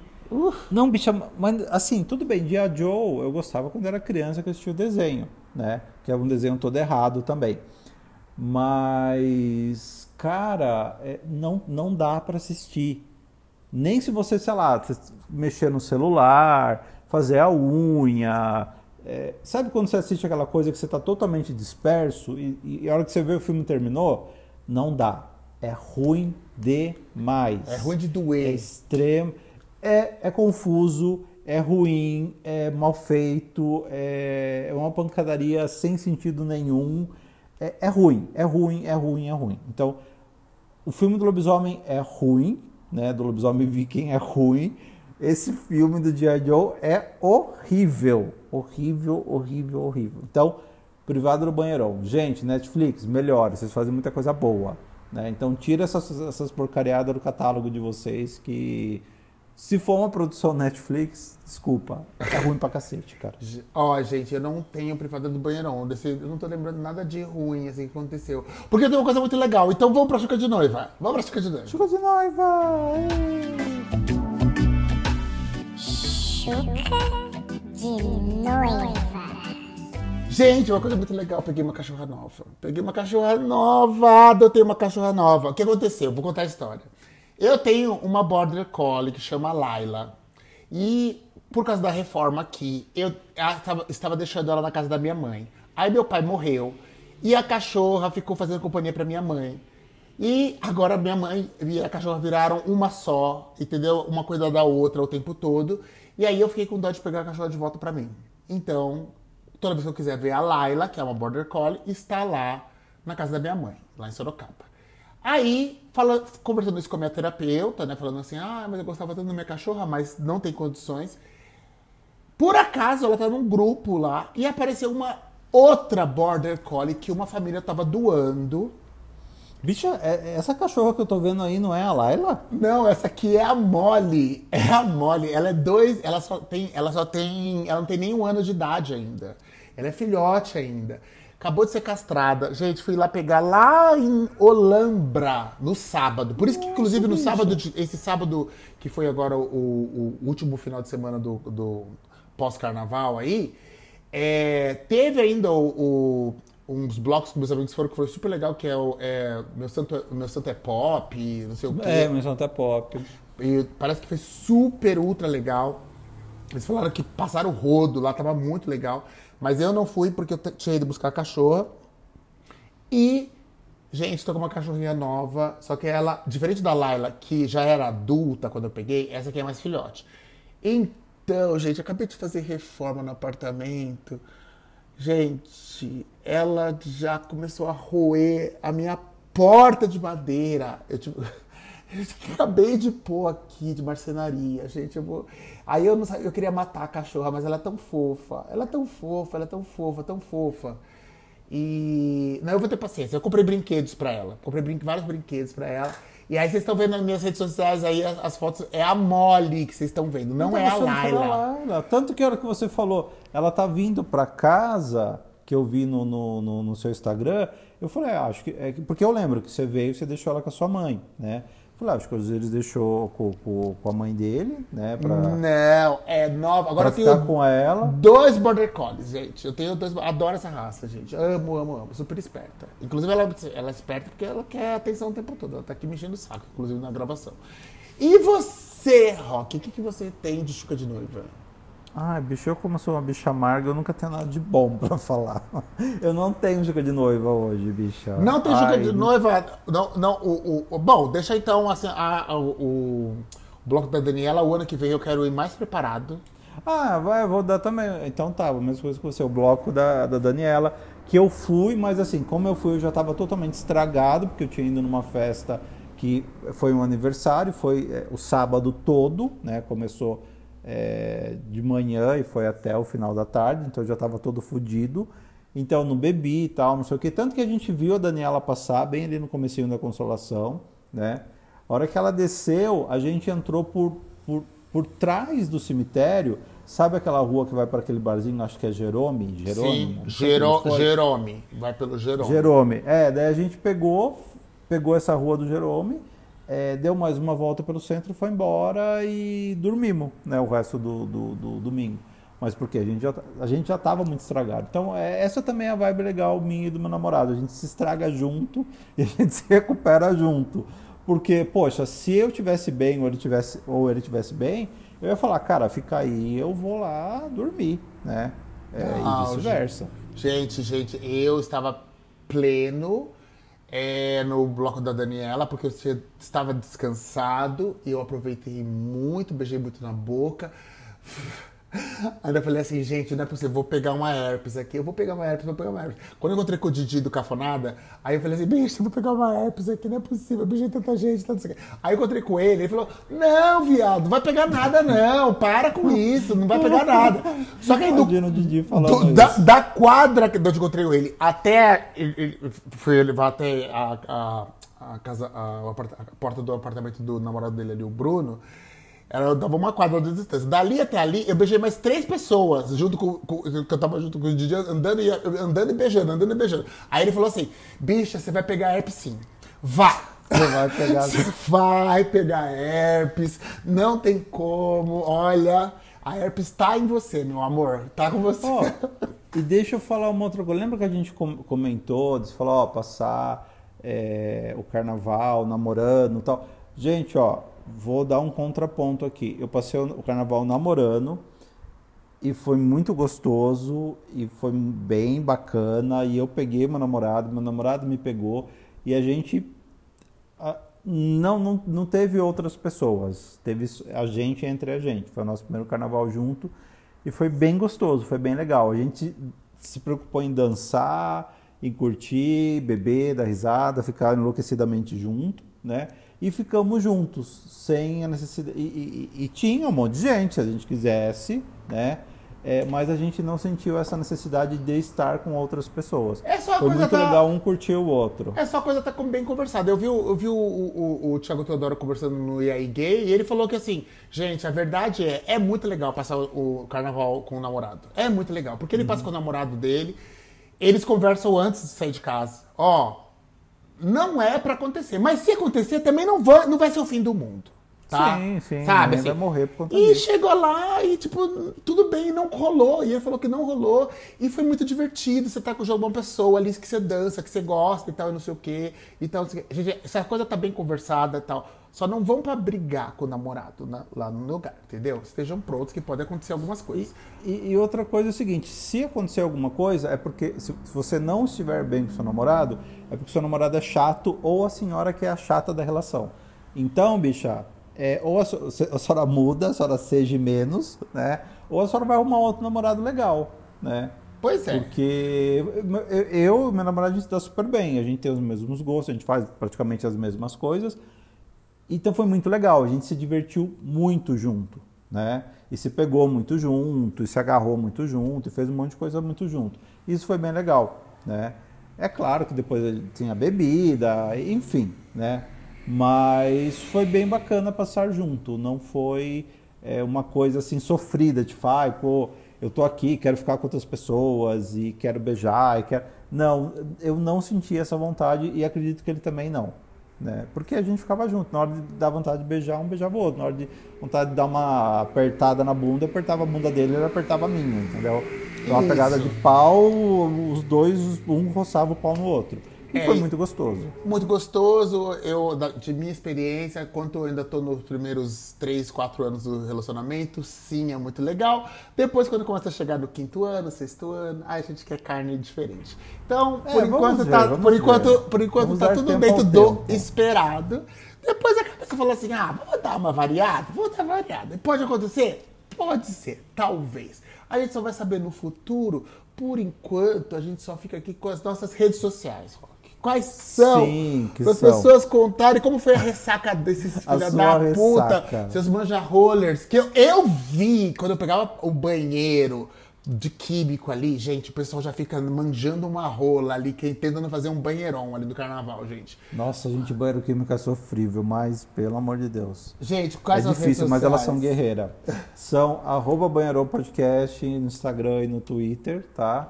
Não, bicha, mas assim, tudo bem, Dia Joe eu gostava quando era criança que eu assistia o desenho, né? Que é um desenho todo errado também. Mas, cara, é, não, não dá pra assistir. Nem se você, sei lá, mexer no celular, fazer a unha. é, sabe quando você assiste aquela coisa que você tá totalmente disperso e, e a hora que você vê o filme terminou? Não dá. É ruim demais. É ruim de É doer. extremo. É, é confuso, é ruim, é mal feito, é, é uma pancadaria sem sentido nenhum. É, é ruim, é ruim, é ruim, é ruim. Então, o filme do lobisomem é ruim, né? Do lobisomem (laughs) viking é ruim. Esse filme do G.I. Joe é horrível. Horrível, horrível, horrível. Então, Privado do Banheirão. Gente, Netflix, melhore. Vocês fazem muita coisa boa. Né? Então, tira essas, essas porcariadas do catálogo de vocês que... Se for uma produção Netflix, desculpa, é ruim pra cacete, cara. Ó, gente, eu não tenho privada do banheirão. Desse, eu não tô lembrando nada de ruim assim que aconteceu. Porque tem uma coisa muito legal. Então vamos pra Chuca de Noiva. Vamos pra Chuca de Noiva. Chuva de noiva! Chuca de noiva. Gente, uma coisa muito legal, eu peguei uma cachorra nova. Peguei uma cachorra nova, adotei uma cachorra nova. O que aconteceu? Vou contar a história. Eu tenho uma Border Collie que chama Laila. E por causa da reforma aqui, eu estava deixando ela na casa da minha mãe. Aí meu pai morreu. E a cachorra ficou fazendo companhia pra minha mãe. E agora minha mãe e a cachorra viraram uma só, entendeu? Uma cuida da outra o tempo todo. E aí eu fiquei com dó de pegar a cachorra de volta pra mim. Então, toda vez que eu quiser ver a Laila, que é uma Border Collie, está lá na casa da minha mãe, lá em Sorocaba. Aí, fala, conversando isso com a minha terapeuta, né? Falando assim, ah, mas eu gostava tanto da minha cachorra, mas não tem condições. Por acaso, ela tá num grupo lá e apareceu uma outra Border Collie que uma família tava doando. Bicha, é- essa cachorra que eu tô vendo aí não é a Laila? Não, essa aqui é a Molly. É a Molly. Ela é dois. Ela só tem. Ela só tem. Ela não tem nem um ano de idade ainda. Ela é filhote ainda. Acabou de ser castrada. Gente, fui lá pegar lá em Olambra no sábado. Por isso que, inclusive, no sábado, esse sábado, que foi agora o, o- último final de semana do, do pós-carnaval aí, é, teve ainda o, o- uns blocos que meus amigos foram que foi super legal, que é o é, meu, Santo, meu Santo é Pop, não sei o quê. É, mas até pop. E parece que foi super, ultra legal. Eles falaram que passaram o rodo lá, tava muito legal. Mas eu não fui porque eu tinha ido buscar a cachorra. E, gente, tô com uma cachorrinha nova. Só que ela, diferente da Laila, que já era adulta quando eu peguei, essa aqui é mais filhote. Então, gente, acabei de fazer reforma no apartamento. Gente, ela já começou a roer a minha porta de madeira. Eu, tipo, (laughs) eu (laughs) acabei de pôr aqui de marcenaria, gente. Eu vou... Aí eu não sabia, eu queria matar a cachorra, mas ela é tão fofa. Ela é tão fofa, ela é tão fofa, tão fofa. E não, eu vou ter paciência. Eu comprei brinquedos pra ela. Comprei brin... vários brinquedos pra ela. E aí vocês estão vendo nas minhas redes sociais aí as, as fotos. É a Molly que vocês estão vendo, não é a Laila. Laila. Tanto que a hora que você falou, ela tá vindo pra casa, que eu vi no, no, no- no seu Instagram, eu falei, ah, acho que. É, que- porque eu lembro que você veio e você deixou ela com a sua mãe, né? Vezes ele deixou com, com, com a mãe dele, né? Pra, Não, é nova. Agora eu tenho com ela. dois Border Collies, gente. Eu tenho dois. Adoro essa raça, gente. Amo, amo, amo. Super esperta. Inclusive, ela, ela é esperta porque ela quer atenção o tempo todo. Ela tá aqui mexendo o saco, inclusive na gravação. E você, Rock, o que, que você tem de chuca de noiva? Ai, bicho, eu como sou uma bicha amarga, eu nunca tenho nada de bom (laughs) pra falar. Eu não tenho chuca de noiva hoje, bicha. Não tem Ai, de noiva. Não, não, o, o- bom, deixa então assim, a- a- o, o bloco da Daniela. O ano que vem eu quero ir mais preparado. Ah, vai, eu vou dar também. Então tá, a mesma coisa que você, o bloco da, da Daniela, que eu fui, mas assim, como eu fui, eu já estava totalmente estragado, porque eu tinha ido numa festa que foi um aniversário, foi é, o sábado todo, né? Começou é, de manhã e foi até o final da tarde, então eu já estava todo fudido. Então não bebi e tal, não sei o que. Tanto que a gente viu a Daniela passar bem ali no comecinho da consolação, né? A hora que ela desceu, a gente entrou por, por, por trás do cemitério. Sabe aquela rua que vai para aquele barzinho, acho que é Jerome? Jerome? Sim, Gero. Jerome. Vai pelo Jerome. Jerome. É, daí a gente pegou, pegou essa rua do Jerome, é, deu mais uma volta pelo centro, foi embora e dormimos, né, o resto do, do, do domingo. Mas porque a gente já, a gente já tava muito estragado. Então, é, essa também é a vibe legal minha e do meu namorado. A gente se estraga junto (laughs) e a gente se recupera junto. Porque, poxa, se eu tivesse bem ou ele tivesse, ou ele tivesse bem, eu ia falar, cara, fica aí, eu vou lá dormir, né? É, Não, e vice-versa. Gente, gente, eu estava pleno é, no bloco da Daniela, porque eu estava descansado e eu aproveitei muito, beijei muito na boca. Aí eu falei assim, gente, não é possível, vou pegar uma herpes aqui, eu vou pegar uma herpes, vou pegar uma herpes. Quando eu encontrei com o Didi do Cafonada, aí eu falei assim, bicho, eu vou pegar uma herpes aqui, não é possível, bicho, é tanta gente, tanto aqui. Aí eu encontrei com ele, ele falou, não, viado, não vai pegar nada não, para com isso, não vai pegar nada. Só que aí do, Didi falando do- da, da quadra que onde eu encontrei com ele até, ele, ele foi levar até a, a, a casa, a, a porta do apartamento do namorado dele ali, o Bruno, eu dava uma quadra de distância. Dali até ali, eu beijei mais três pessoas, junto com, com- que eu tava junto com o Didi, andando e, andando e beijando, andando e beijando. Aí ele falou assim, bicha, você vai pegar herpes sim. Vá! Você vai pegar. (laughs) Você vai pegar herpes, não tem como. Olha, a herpes tá em você, meu amor. Tá com você. Ó, (laughs) e deixa eu falar uma outra coisa. Lembra que a gente com- comentou, disse, falou, ó, passar é, o carnaval namorando e tal. Gente, ó, vou dar um contraponto aqui. Eu passei o carnaval namorando e foi muito gostoso e foi bem bacana. E eu peguei meu namorado, meu namorado me pegou e a gente não, não, não teve outras pessoas. Teve a gente entre a gente. Foi o nosso primeiro carnaval junto e foi bem gostoso, foi bem legal. A gente se preocupou em dançar, em curtir, beber, dar risada, ficar enlouquecidamente junto, né? E ficamos juntos, sem a necessidade. E, e- e tinha um monte de gente, se a gente quisesse, né? É, mas a gente não sentiu essa necessidade de estar com outras pessoas. É só Foi muito da- legal um curtir o outro. É só a coisa tá com- bem conversada. Eu vi, o- eu vi o, o, o, o Thiago Teodoro conversando no IAI Gay e ele falou que assim, gente, a verdade é, é muito legal passar o, o carnaval com o namorado. É muito legal, porque ele passa com o namorado dele, eles conversam antes de sair de casa. Ó, não é pra acontecer, mas se acontecer também não vai, não vai ser o fim do mundo. Tá? Sim, sim, Sabe, assim? vai morrer por conta E disso. chegou lá e, tipo, tudo bem, não rolou. E ele falou que não rolou. E foi muito divertido. Você tá com o jogo uma pessoa ali que você dança, que você gosta e tal, e não sei o quê. E tal, não sei o quê. Gente, essa coisa tá bem conversada e tal. Só não vão pra brigar com o namorado na- lá no lugar, entendeu? Estejam prontos que pode acontecer algumas coisas. E, e outra coisa é o seguinte, se acontecer alguma coisa, é porque se, se você não estiver bem com seu namorado, é porque seu namorado é chato ou a senhora que é a chata da relação. Então, bicha, é, ou a, so- a senhora muda, a senhora seja menos, né? Ou a senhora vai arrumar outro namorado legal, né? Pois é. Porque eu eu e meu namorado a gente se dá super bem, a gente tem os mesmos gostos, a gente faz praticamente as mesmas coisas. Então foi muito legal, a gente se divertiu muito junto, né? E se pegou muito junto, e se agarrou muito junto, e fez um monte de coisa muito junto. Isso foi bem legal, né? É claro que depois tinha bebida, enfim, né? Mas foi bem bacana passar junto, não foi é, uma coisa assim sofrida, tipo, ai, pô, eu tô aqui, quero ficar com outras pessoas e quero beijar, e quero... Não, eu não senti essa vontade e acredito que ele também não. Né? Porque a gente ficava junto. Na hora de dar vontade de beijar, um beijava o outro. Na hora de vontade de dar uma apertada na bunda, eu apertava a bunda dele, ele apertava a minha, entendeu? Então, uma pegada de pau, os dois, um roçava o pau no outro. E É, foi muito gostoso. Muito gostoso. Eu, de minha experiência, quanto eu ainda tô nos primeiros 3, 4 anos do relacionamento, sim, é muito legal. Depois, quando começa a chegar no quinto ano, sexto ano, aí a gente quer carne diferente. Então, É, por enquanto, ver, tá, por enquanto, por enquanto tá tudo dentro do tempo. esperado. Depois a cabeça falou assim: ah, vamos dar uma variada, vamos dar variada. Pode acontecer? Pode ser, talvez. A gente só vai saber no futuro. Por enquanto, a gente só fica aqui com as nossas redes sociais. Quais são? Sim, que as pessoas contarem como foi a ressaca desses sua da puta, ressaca. seus manja rollers. Que eu, eu vi quando eu pegava o banheiro de químico ali, gente, o pessoal já fica manjando uma rola ali, que tentando fazer um banheirão ali do carnaval, gente. Nossa, gente, banheiro químico é sofrível, mas pelo amor de Deus. Gente, quais é as difícil, redes mas elas são guerreiras. São arroba Banheirão Podcast no Instagram e no Twitter, tá?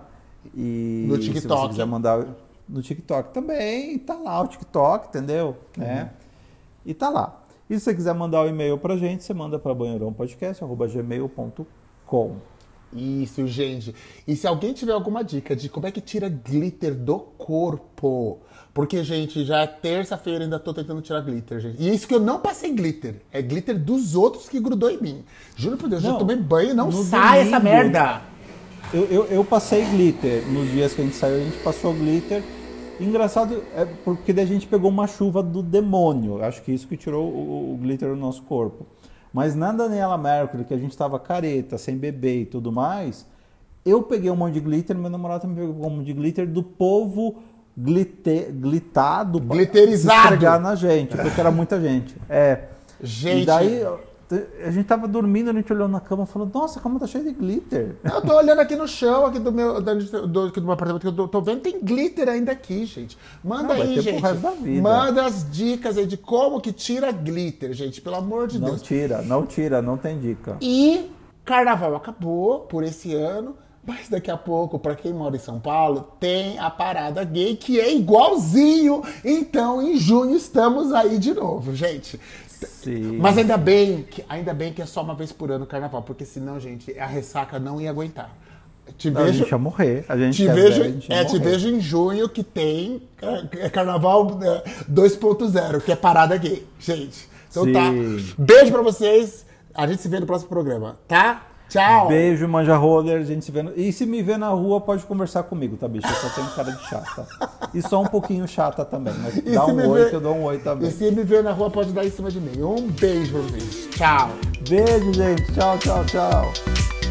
E No se você TikTok. quiser mandar no TikTok também, tá lá o TikTok, entendeu? Né? E tá lá. E se você quiser mandar o e-mail pra gente, você manda para banheirãopodcast.gmail.com. Isso, gente. E se alguém tiver alguma dica de como é que tira glitter do corpo? Porque, gente, já é terça-feira ainda tô tentando tirar glitter, gente. E isso que eu não passei glitter. É glitter dos outros que grudou em mim. Juro por Deus, já Não, tomei banho e não sai essa domingo- merda. Eu, eu, eu passei glitter. Nos dias que a gente saiu, a gente passou glitter. Engraçado é porque daí a gente pegou uma chuva do demônio. Acho que isso que tirou o, o glitter do nosso corpo. Mas na Daniela Mercury, que a gente tava careta, sem beber e tudo mais, eu peguei um monte de glitter, meu namorado também pegou um monte de glitter do povo glite, glitado Glitterizado. na gente, porque era muita gente. É. Gente. E daí a gente tava dormindo, a gente olhou na cama e falou, nossa, a cama tá cheia de glitter. (laughs) Eu tô olhando aqui no chão, aqui do meu, do, aqui do meu apartamento, que eu tô, tô vendo, tem glitter ainda aqui, gente. Manda vai aí, gente. resto da vida. Manda as dicas aí de como que tira glitter, gente, pelo amor de Não Deus. tira, não tira, não tem dica. E carnaval acabou por esse ano, mas daqui a pouco, pra quem mora em São Paulo, tem a parada gay que é igualzinho. Então, em junho estamos aí de novo, gente. Sim. Mas ainda bem, que, ainda bem que é só uma vez por ano o carnaval, porque senão, gente, a ressaca não ia aguentar. Te a vejo, gente ia morrer. A gente te vejo, velho, a gente ia é, te vejo em junho que tem é, carnaval é, 2.0, que é parada gay, gente. Então Sim. tá. Beijo pra vocês. A gente se vê no próximo programa, tá? Tchau. Beijo, manja roller, a gente se vê. no- E se me ver na rua, pode conversar comigo, tá, bicho? Eu só tenho cara de chata. E só um pouquinho chata também, mas E dá um oi ver- que eu dou um oi também. E se me ver na rua, pode dar em cima de mim. Um beijo vocês. Tchau. Beijo, gente. Tchau, tchau, tchau.